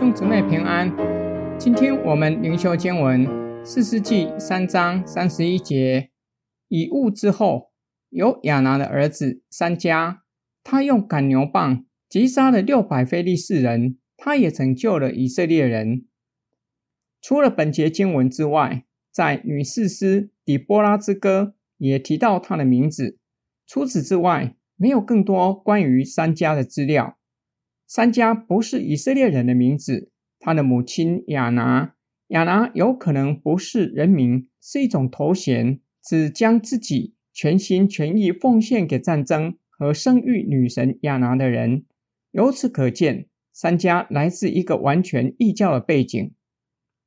兄姊妹平安，今天我们灵修经文四世纪三章三十一节。以悟之后，有亚拿的儿子三迦，他用赶牛棒击杀了六百非利士人，他也拯救了以色列人。除了本节经文之外，在女士师底波拉之歌也提到他的名字。除此之外，没有更多关于三迦的资料。三迦不是以色列人的名字，他的母亲亚拿，亚拿有可能不是人名，是一种头衔，指将自己全心全意奉献给战争和生育女神亚拿的人。由此可见，三迦来自一个完全异教的背景。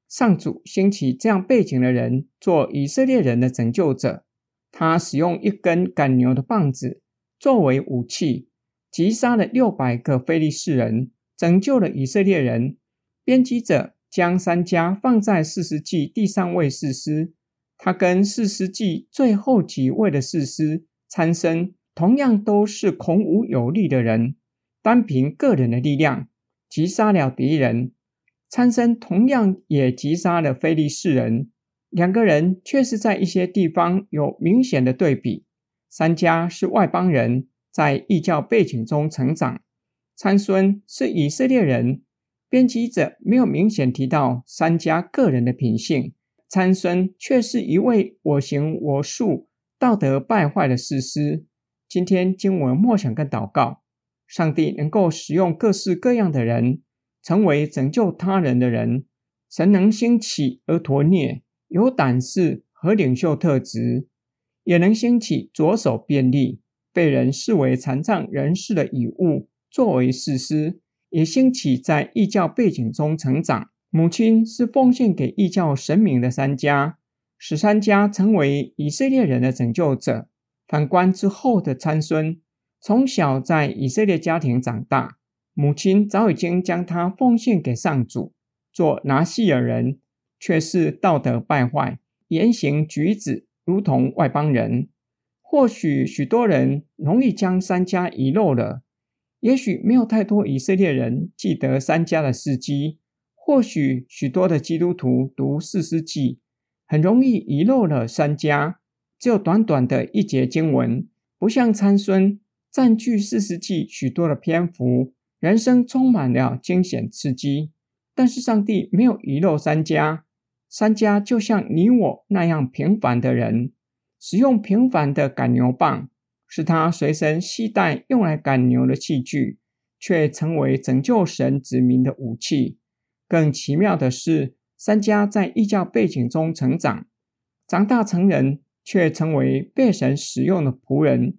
上主兴起这样背景的人做以色列人的拯救者，他使用一根赶牛的棒子作为武器。击杀了六百个非利士人，拯救了以色列人。编辑者将三迦放在士师记第三位士师，他跟士师记最后几位的士师参生同样都是孔武有力的人，单凭个人的力量击杀了敌人。参生同样也击杀了非利士人，两个人却是在一些地方有明显的对比。三迦是外邦人。在异教背景中成长，参孙是以色列人。编辑者没有明显提到三家个人的品性，参孙却是一位我行我素、道德败坏的士师。今天经文默想跟祷告，上帝能够使用各式各样的人，成为拯救他人的人。神能兴起俄陀聂，有胆识和领袖特质，也能兴起左手便利。被人视为残障人士的遗物，作为士师，也兴起在异教背景中成长。母亲是奉献给异教神明的三迦，使三迦成为以色列人的拯救者。反观之后的参孙，从小在以色列家庭长大，母亲早已经将他奉献给上主，做拿细耳人，却是道德败坏，言行举止如同外邦人。或许许多人容易将三家遗漏了，也许没有太多以色列人记得三家的事迹。或许许多的基督徒读四世纪，很容易遗漏了三家。只有短短的一节经文，不像参孙占据四世纪许多的篇幅，人生充满了惊险刺激。但是上帝没有遗漏三家。三家就像你我那样平凡的人。使用平凡的赶牛棒，是他随身携带用来赶牛的器具，却成为拯救神子民的武器。更奇妙的是，三家在异教背景中成长，长大成人，却成为被神使用的仆人。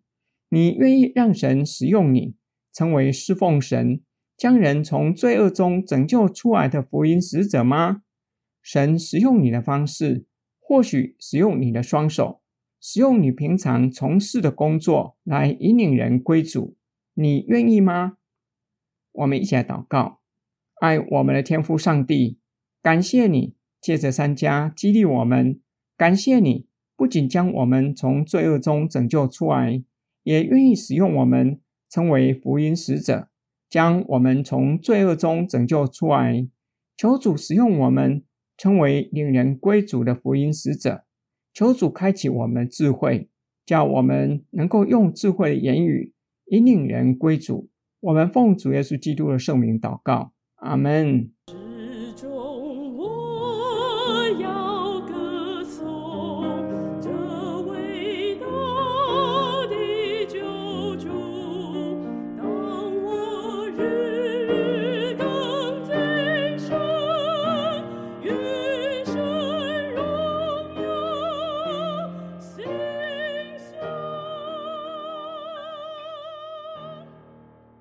你愿意让神使用你，成为侍奉神、将人从罪恶中拯救出来的福音使者吗？神使用你的方式，或许使用你的双手。使用你平常从事的工作来引领人归主，你愿意吗？我们一起来祷告，爱我们的天父上帝，感谢你借着三家激励我们，感谢你不仅将我们从罪恶中拯救出来，也愿意使用我们成为福音使者，将我们从罪恶中拯救出来。求主使用我们，成为领人归主的福音使者。求主开启我们智慧，叫我们能够用智慧的言语引领人归主。我们奉主耶稣基督的圣名祷告，阿门。